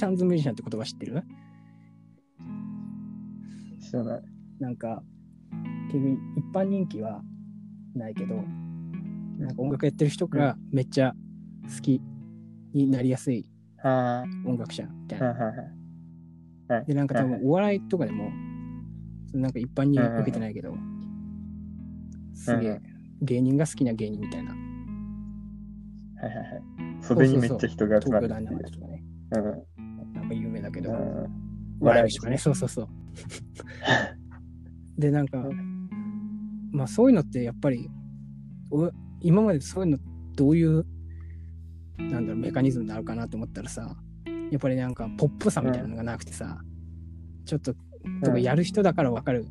シャンズミュージシャンって言葉知ってる？知らない。なんか、結局一般人気はないけど、なんか音楽やってる人がめっちゃ好きになりやすいあ音楽者みたいな。で、なんか多分お笑いとかでも、なんか一般に受けてないけど、すげえ芸人が好きな芸人みたいな。はいはいはい。袖にめっちゃ人が集ま東京ダイるっていう。ナマイトとかね、けど、うん。笑うね、そうそうそう。で、なんかう、まあそういうのってやっぱり、お今までそういうのどういう、なんだろう、メカニズムなのかなと思ったらさ、やっぱりなんかポップさみたいなのがなくてさ、ちょっと、とかやる人だからわかる、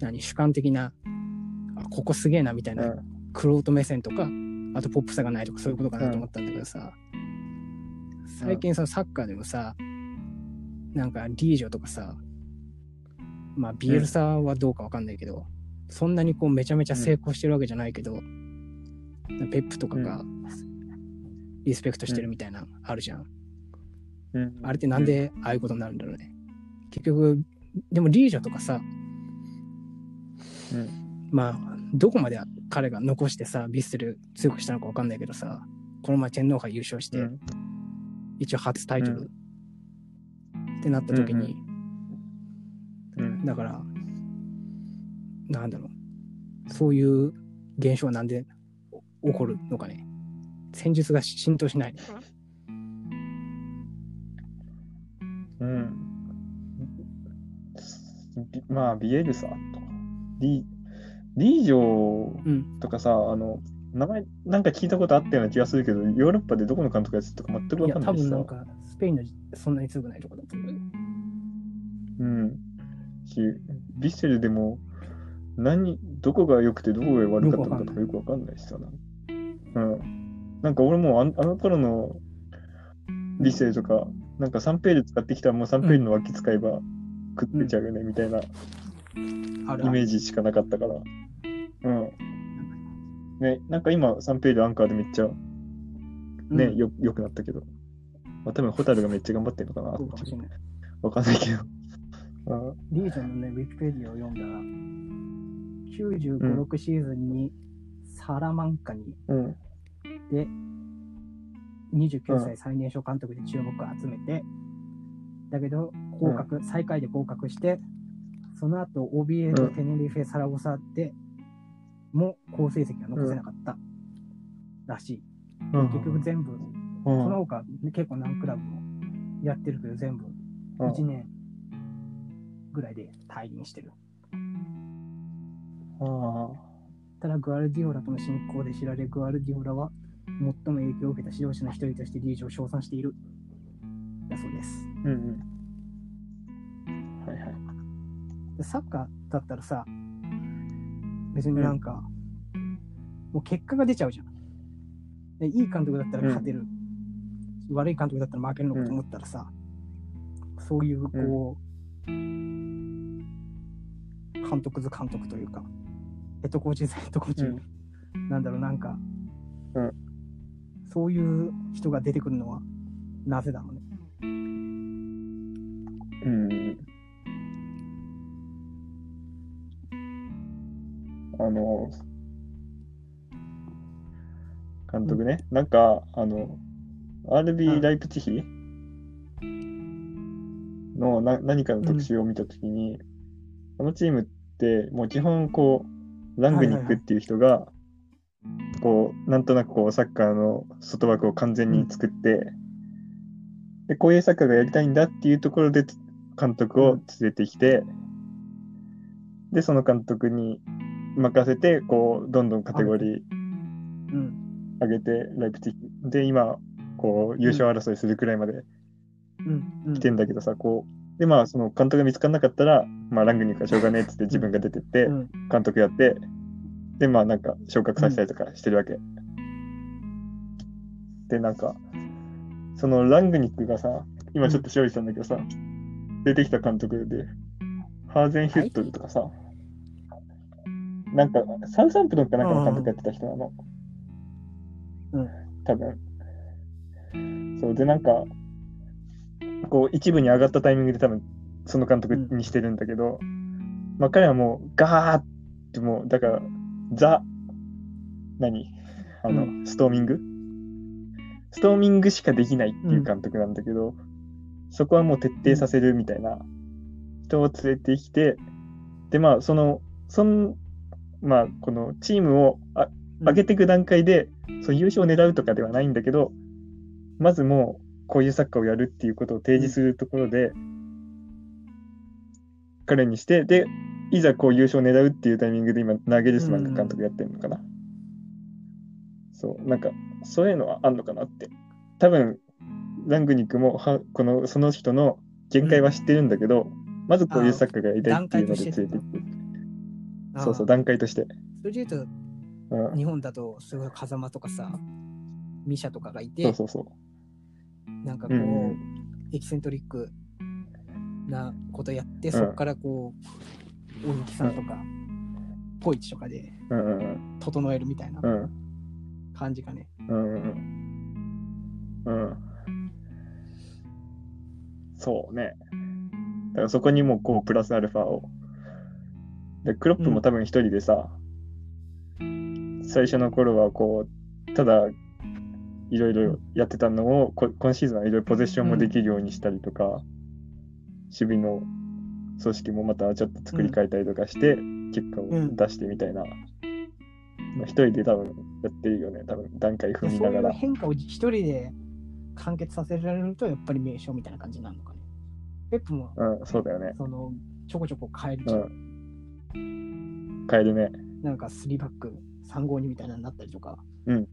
何、主観的な、あ、ここすげえなみたいな、クロート目線とか、あとポップさがないとかそういうことかなと思ったんだけどさ、最近さ、サッカーでもさ、なんかリージョとかさ、まあビエルサはどうかわかんないけど、そんなにこうめちゃめちゃ成功してるわけじゃないけど、ペップとかがリスペクトしてるみたいなのあるじゃん。うん。あれってなんでああいうことになるんだろうね。結局、でもリージョとかさ、うん。まあ、どこまで彼が残してさ、ビッセル強くしたのかわかんないけどさ、この前天皇杯優勝して、うん。一応初タイトル、ってなった時に、うん。だから、なんだろう、そういう現象はなんで起こるのかね。戦術が浸透しない。うん。びまあ、ビエルサとか、リリージョうん。とかさ、あの、名前なんか聞いたことあったような気がするけど、ヨーロッパでどこの監督やってたか全くいや、わかんないしさ多分なん。か、スペインのそんなに強くないとこだと思うよ。うん。し、ビッセルでも、何、どこが良くてどこが悪かったのかとかよくわかんないしさ。うん。なんか俺もうあんあの頃のビッセルとか、なんか3ページ使ってきたらもう3ページの脇使えば食ってちゃうよね、みたいなイメージしかなかったから。うん。ね、なんか今3ページアンカーでめっちゃね、うんよ、良くなったけど。まあ多分ホタルがめっちゃ頑張ってるのかなそうかもしれない。わかんないけど。うんリージョンのね、ウィキペディアを読んだら、95、うん6シーズンにサラマンカに、うん。で、29歳最年少監督で注目を集めて、だけど、降格、最下位で降格して、その後、OBA とテネリフェ・サラゴサでも好成績が残せなかったらしい。うん結局全部、うんその他結構何クラブもやってるけど、全部うん1年ぐらいで退任してる。あただ、グアルディオラとの親交で知られ、グアルディオラは最も影響を受けた指導者の一人としてリージを称賛している。だそうです。ーうんうん。はいはい。でサッカーだったらさ、別になんか、もう結果が出ちゃうじゃん。でいい監督だったら勝てる、悪い監督だったら負けるのかと思ったらさ、そういうこう、監督図監督というか、ヘッドコーチ図ヘッドコーチ、なんだろう、なんか、うんそういう人が出てくるのはなぜだろうね？うん。あの、監督ね、なんか、あの、RB ライプチヒ？のな何かの特集を見たときに、このチームって、もう基本、こう、ラングニックっていう人が、こう、なんとなくこう、サッカーの外枠を完全に作って、で、こういうサッカーがやりたいんだっていうところで監督を連れてきて、で、その監督に任せて、こう、どんどんカテゴリーうん。上げて、ライプチヒ。で、今、こう、優勝争いするくらいまで来てんだけどさ、こう、で、まあ、その監督が見つからなかったら、まあ、ラングニックはしょうがねえっつって自分が出てってう、ん。監督やって、で、まあ、なんか、昇格させたりとかしてるわけ。で、なんか、そのラングニックがさ、今ちょっと勝利したんだけどさ、出てきた監督で、ハーゼンヒュットルとかさ、なんか、サウサンプトンかなんかの監督やってた人なの。うん。多分。そう、で、なんか、こう一部に上がったタイミングで多分その監督にしてるんだけど、まあ彼はもうガーってもうだからザ何？あの、うストーミング？ストーミングしかできないっていう監督なんだけど、そこはもう徹底させるみたいな人を連れてきて、でまあそのそんまあこのチームをあ上げていく段階で、そう優勝を狙うとかではないんだけど、まずもうこういうサッカーをやるっていうことを提示するところで、彼にして、で、いざこう優勝を狙うっていうタイミングで今、ナゲルスマンが監督やってるのかな。そう、なんか、そういうのはあんのかなって。多分、ラングニックもはこのその人の限界は知ってるんだけど、まずこういうサッカーがやりたいっていうので連れていく。あーそうそう、段階として。それで言うと、うん、日本だと、すごい風間とかさ、ミシャとかがいて、そうそうそう。なんかこう、うんうん。エキセントリックなことやって、ん。そこからこう、大貫さんとか、ポイチとかでうんうんうん。整えるみたいなうん。感じかね。うんうんうん。そうね。だからそこにもこうプラスアルファを。で、クロップも多分一人でさ、最初の頃はこう、ただいろいろやってたのを、こ今シーズンはいろいろポゼッションもできるようにしたりとか、守備の組織もまたちょっと作り変えたりとかして、結果を出してみたいな。まあ一人で多分やってるよね、多分段階踏みながら。変化を一人で完結させられると、やっぱり名称みたいな感じになるのかね。ペップも、うん、そうだよね。その、ちょこちょこ変えるじゃん。うん。変えるね。なんか3バック、3号2みたいなのになったりとか。うん。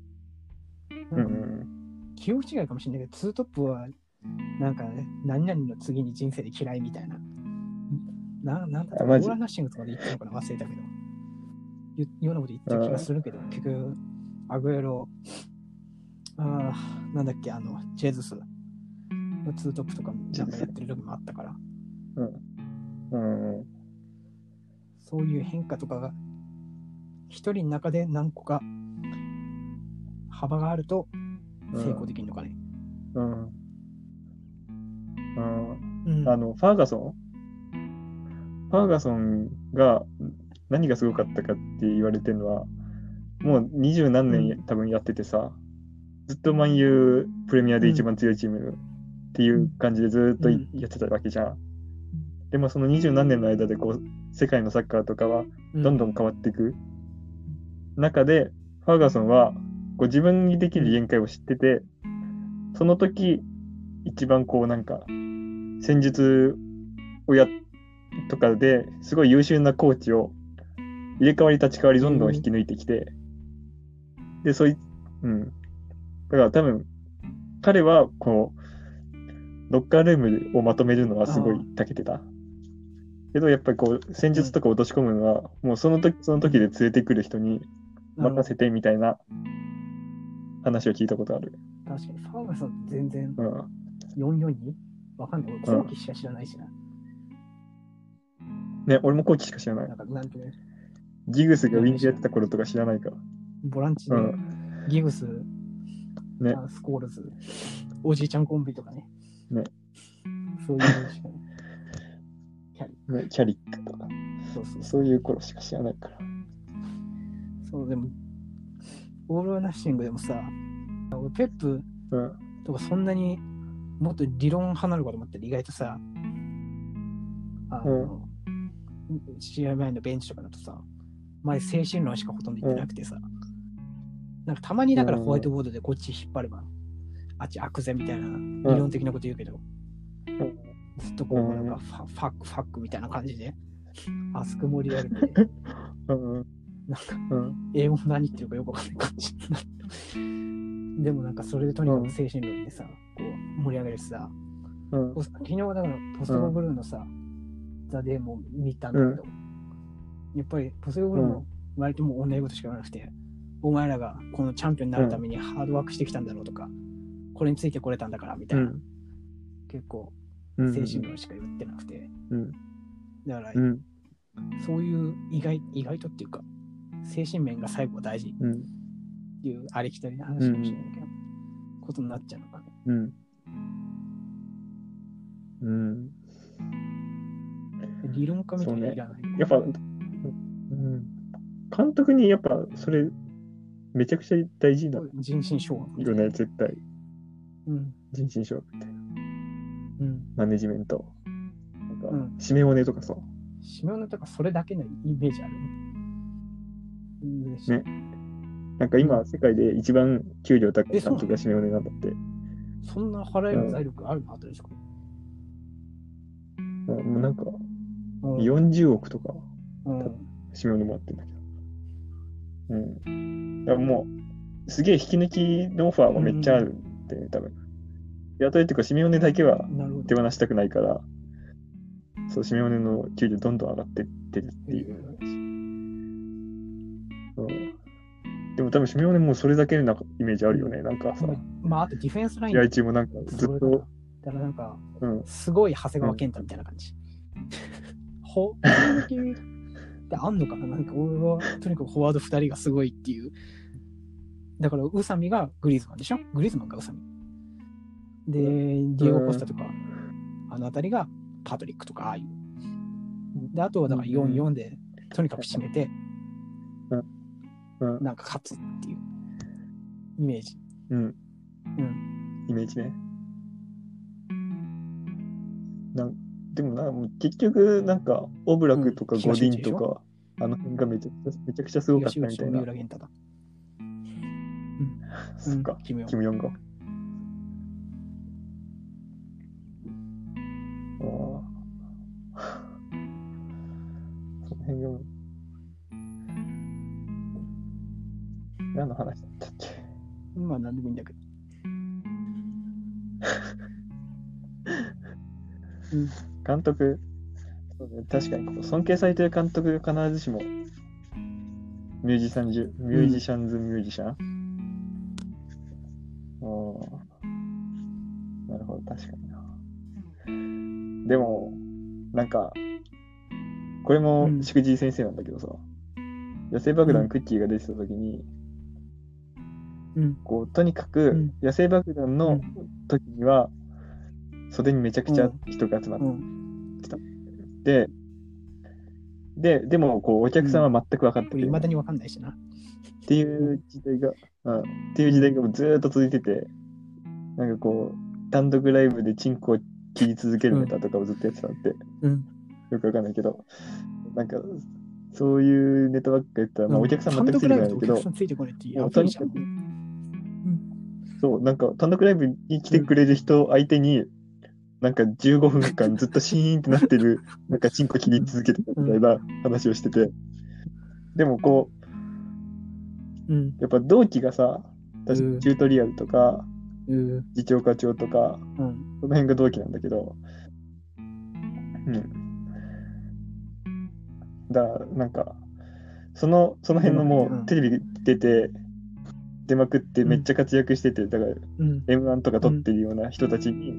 ううんうん記憶違いかもしれないけど、ツートップは、なんかね、何々の次に人生で嫌いみたいな。ななんだったあマジ？オーラナッシングとかで言ったのかな忘れたけど。ようなこと言った気がするけど、結局、アグエロ、あーなんだっけ、あの、ジェズスのツートップとかなんかやってる時もあったから、うん。うんうん。そういう変化とかが、一人の中で何個か幅があると成功できるのかね。うん。うん。うん。あの、ファーガソン？ファーガソンが何がすごかったかって言われてるのは、もう二十何年う多分やっててさ、ずっとマンユープレミアで一番強いチームっていう感じでずっといやってたわけじゃん。でもその二十何年の間でこう、世界のサッカーとかはどんどん変わっていく中で、ファーガソンはこう自分にできる限界を知ってて、その時、一番こうなんか、戦術をやとかですごい優秀なコーチを入れ替わり立ち替わりどんどん引き抜いてきて、で、そい、うん。だから多分、彼はこう、ロッカールームをまとめるのはすごい長けてた。けど、やっぱりこう、戦術とか落とし込むのは、もうその時その時で連れてくる人に任せてみたいな話を聞いたことある。確かに、ファーガソンって全然うん。442? わかんない。俺、後期しか知らないしな。ね、俺もコーチしか知らないな。んか、なんていうのギグスがウィングやってた頃とか知らないから。ボランチで、うんギグス、ねあスコールズ、おじいちゃんコンビとかね。ねそういうのしかない キャリね、キャリックとか。そうそうそう。そういう頃しか知らないから。そう、でも、オール・ナッシングでもさ、俺ペップうん。とかそんなにもっと理論派なのかと思ったら意外とさ、あの、試合前のベンチとかだとさ、前精神論しかほとんど言ってなくてさ、なんかたまにだからホワイトボードでこっち引っ張れば、あっち悪善みたいな理論的なこと言うけど、ずっとこう、うんなんかファファックファックみたいな感じで、アスク盛り上げて、うん。うん。なんかうん。英語も何言ってるかよくわかんない感じになる。でもなんかそれでとにかく精神論でさ、こう盛り上げるしさ、うん。昨日だからポストボブルーのさ、ザ・デーも見たんだけど、やっぱりポストボブルーも割ともう同じことしか言わなくて、お前らがこのチャンピオンになるためにハードワークしてきたんだろうとか、これについてこれたんだからみたいな、うん。結構うん。精神論しか言ってなくて、うん。だからうん。そういう意外意外とっていうか、精神面が最後は大事うん。っていうありきたりな話かもしれないけど、ことになっちゃうのかね。うん。うん。理論家みたいないらない。やっぱ、うん、監督にやっぱそれ、めちゃくちゃ大事だよ人心掌握。ね、絶対。うん。人心掌握みたいな。うん。マネジメント。なんか、うんシメオネとかさ、シメオネとかそれだけのイメージある。うん嬉しいねなんか今、世界で一番給料高い監督がシメオネなんだって。そんな払える財力あるのあとですか、うんもうなんか、うん、40億とか、うん。シメオネもらってるんだけど。うん。だからもう、すげえ引き抜きのオファーもめっちゃあるんで、多分。雇いっていうか、シメオネだけは。手放したくないから、そう、シメオネの給料どんどん上がってってるっていう話。う多分シメオネもそれだけのイメージあるよね。なんかさ、まあ、あとディフェンスライン。試合中もなんかずっと。と、だ。からなんか、うん、すごい長谷川健太みたいな感じ。ほ、攻撃ってあんのかな？なんか俺は、とにかくフォワード2人がすごいっていう。だから、宇佐美がグリーズマンでしょ？グリーズマンが宇佐美。で、ディエゴ・コスタとか、あのあたりがパトリックとか、ああいう。で、あとはだから4-4で、とにかく締めて、うんなんか勝つっていうイメージ。うん、うん。イメージね。なんでもな、もう結局、なんか、オブラクとかうんゴディンと東か、あの辺がめちゃくちゃめちゃくちゃすごかったみたいな東口三。浦玄太だ。そっかうん、キムヨンキム・ヨンが。何の話だったっけ？まあ、なんでもいいんだけど。うん。監督、そうね、確かにこう尊敬されてる監督が必ずしもミュージシャンじゅ、ミュージシャンズ・ミュージシャン、おーなるほど、確かにな。でも、なんか、これもうんしくじい先生なんだけどさ、野生爆うん弾クッキーが出てた時に、うん。こう、とにかうくん野生爆弾の時には、袖にめちゃくちゃ人が集まってうん。で、で、でも、こう、お客さんは全く分かってこれ、る未だにわかんないしな。っていう時代が、うん、っていう時代がずーっと続いてて、なんかこう、単独ライブでチンコを切り続けるネタとかをずっとやってたんで、うん。よくわかんないけど、なんか、そういうネタばっかやったら、まあ、お客さん全くついてこないけど単独ライブとお客さ、んついてこないってやばいじゃん。そう、なんか単独ライブに来てくれる人相手に、なんか15分間ずっとシーンってなってる、なんかチンコ切り続けてたみたいな話をしてて、でもこう、うん。やっぱ同期がさ、確うんかチュートリアルとか、うん。次長課長とか、うん。その辺が同期なんだけど、うん。だから、なんか、その、その辺のもうんうテレビ出て、出まくってめっちゃ活躍してて、だからうん。M1 とか撮ってるような人たちに、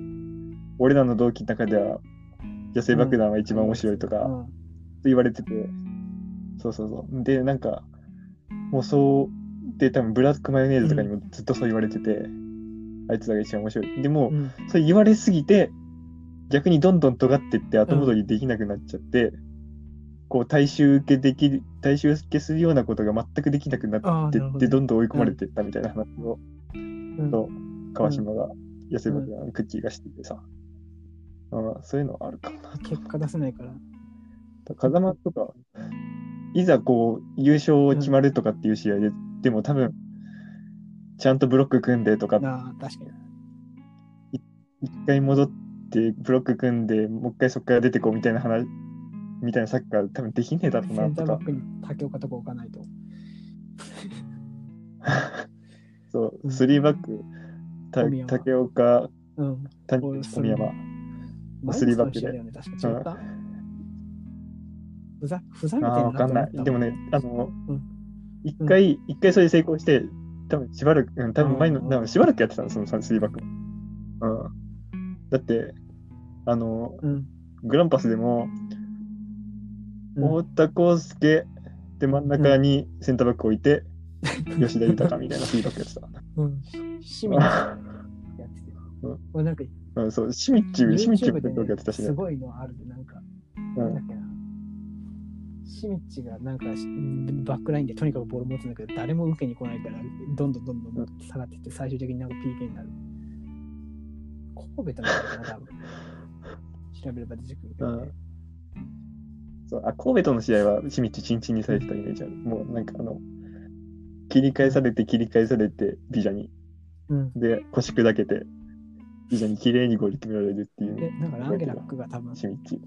俺らの同期の中では、野生爆弾は一番面白いとかうん言われてて、そうそうそう。で、なんか、もうそう、で、多分ブラックマヨネーズとかにもずっとそう言われてて、あいつらが一番面白い。でも、うん。それ言われすぎて、逆にどんどん尖ってって後戻りできなくなっちゃって、こう大衆受けできる、大衆受けするようなことが全くできなくなってって、どんどん追い込まれてったみたいな話を、うんそう川島が、野生爆弾、クッキーがしててさ、まあまあ、そういうのはあるかもな。結果出せないから。風間とか、いざこう、優勝決まるとかっていう試合で、でも多分、ちゃんとブロック組んでとか、ああ、確かに。一回戻ってブロック組んで、もう一回そこから出てこうみたいな話、みたいなサッカー多分できねえだろうセなとかンターバッ。クに竹岡とか置かないと。そうう、んスリーバック、竹岡、うん。谷山。前スリーバックでね。ふざふざけてああ、んなわかんない。でもね、あのうん、一回、一回それで成功して、多分しばらく、うん、多分前の、うん多分しばらくやってたの、そのスリーバック。うん。だって、あの、うん。グランパスでも、うん太田康介で真ん中にセンターバック置いて、吉田豊みたいなスリーバックやってた。うん。清水やってて。俺なんか、うん、そう、シミッチ、シミッチやってたしね。ですごいのあるで、なんか、うんなんだっけな。シミッチがなんかしバックラインでとにかくボール持つんだけど、誰も受けに来ないから、どんどんどんどん下がっていって、最終的になんか PK になる。神戸となんだかな、多分。調べれば出てくるけどね。そうあ神戸との試合はシミッチチンチンにされてたイメージある。もうなんかあの、切り返されて切り返されてビジャに。うん。で、腰砕けて、ビジャに綺麗にゴール決められるっていうで、なんかランゲラックが多分シミッチ。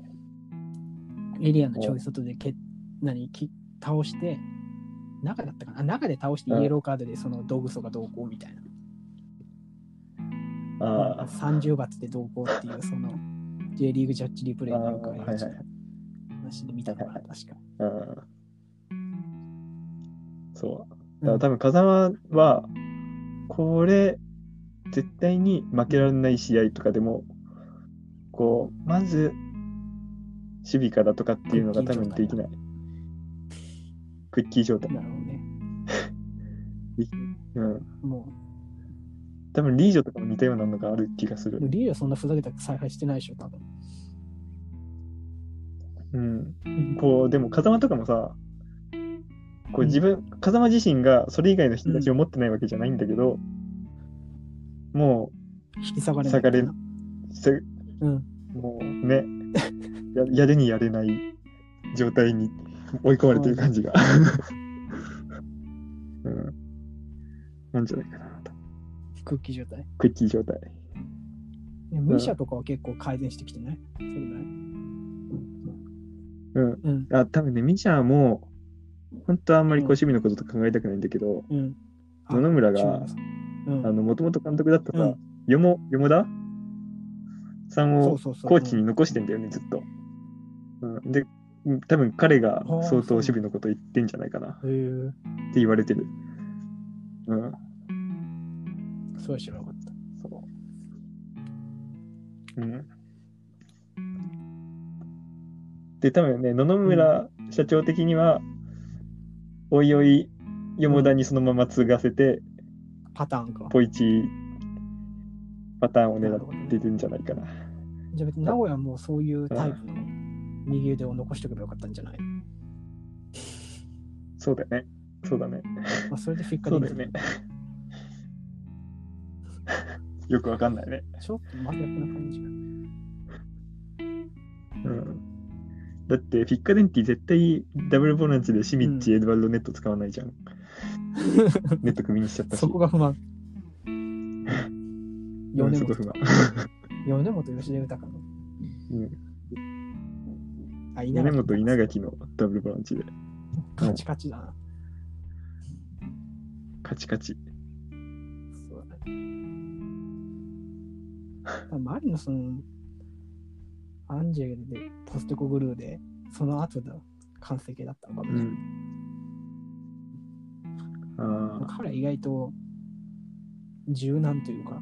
エリアのちょい外でけ何き倒して、中だったかな？あ中で倒してイエローカードでその道具層がどうこうみたいな。ああ、30バツでどうこうっていう、その J リーグジャッジリプレイああによくあるはいはいはい。話で見たのかな、確か。うんそう。だうんから多分風間は、これ、絶対に負けられない試合とかでも、こう、まず、守備からとかっていうのが多分できない。クッキー状態。なるほどね。うん。も多分リージョとかも似たようなのがある気がすう、る。リーダーそんなふざけた采配してないでしょ、多分。うん。こう、でも風間とかもさ、こう自分、風間自身がそれ以外の人たちを持ってないわけじゃないんだけど、も引き下がう、れ。下がれ、せうん。もうね、ややるにやれない状態に追い込まれてる感じが。うん。なんじゃないかなと。クッキー状態。クッキー状態。ねミシャとかは結構改善してきてない？それぐらい？あ、多分ね、ミシャーも、本当はあんまりこう守備のこととか考えたくないんだけど、うん。あ野々村が、うん。あの、もともと監督だったさ、うんよも、よもだ？さんを。コーチに残してんだよね、ずっと。うん、で、うん多分彼が相当守備のこと言ってんじゃないかなって言われてる。うん。え。そうは知らなかった。そう。うん。で、多分ね、野々村社長的には、おいおい、よもだにそのまま継がせて、パターンか。ポイチパターンを狙ってるんじゃないかな。じゃあ別に名古屋はもうそういうタイプの右腕を残しておけばよかったんじゃない？そうだよね。そうだね。まあそれでフィッカでそうだよね。よくわかんないね。ちょっと真逆な感じが。うん。だって、フィッカデンティ絶対ダブルボランチでシミッチ、エドワルドネット使わないじゃん。ネット組にしちゃったし。そこが不満。うん、米本そこ不満。米本吉田豊の。うん。あ、米本稲垣のダブルボランチで。カチカチだな。カチカチ。そうだね。マリノスのアンジェルでポステコグルーで、その後の完成形だったのかもね。うん。彼は意外と柔軟というか、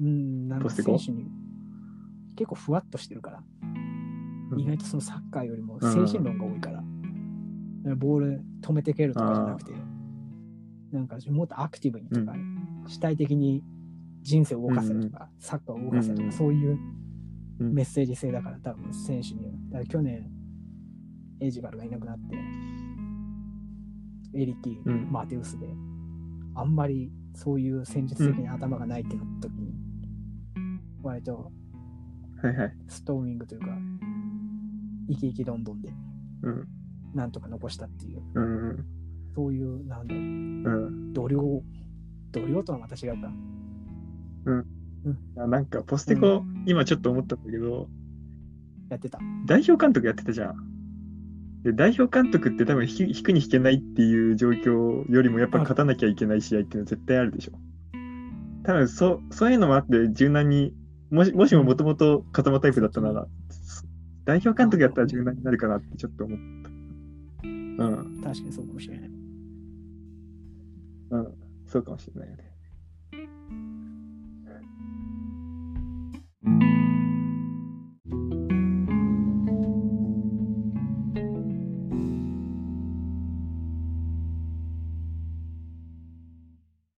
うん、なんか選手に結構ふわっとしてるから、うん。意外とそのサッカーよりも精神論が多いから、ボール止めて蹴るとかじゃなくて、なんかもっとアクティブにとか、主体的に人生を動かせとか、サッカーを動かせとか、うんそういううんメッセージ性だから、多分選手には。だから去年、エイジガルがいなくなって、エリキ、うんマテウスで、あんまりそういう戦術的に頭がないってなった時に、割と。ストーミングというか、生き生きどんどんで、うん。なんとか残したっていう、うん。そういう、なんだろう、うん。度量、度量とはまた違うか。あなんか、ポステコ、今ちょっと思ったんだけど、やってた。代表監督やってたじゃん。で代表監督って多分引くに引けないっていう状況よりもやっぱ勝たなきゃいけない試合っていうのは絶対あるでしょ。多分そそういうのもあって柔軟にもしもしももともと風間タイプだったなら、代表監督やったら柔軟になるかなってちょっと思った。うん、確かにそうかもしれない。うん、そうかもしれないよね。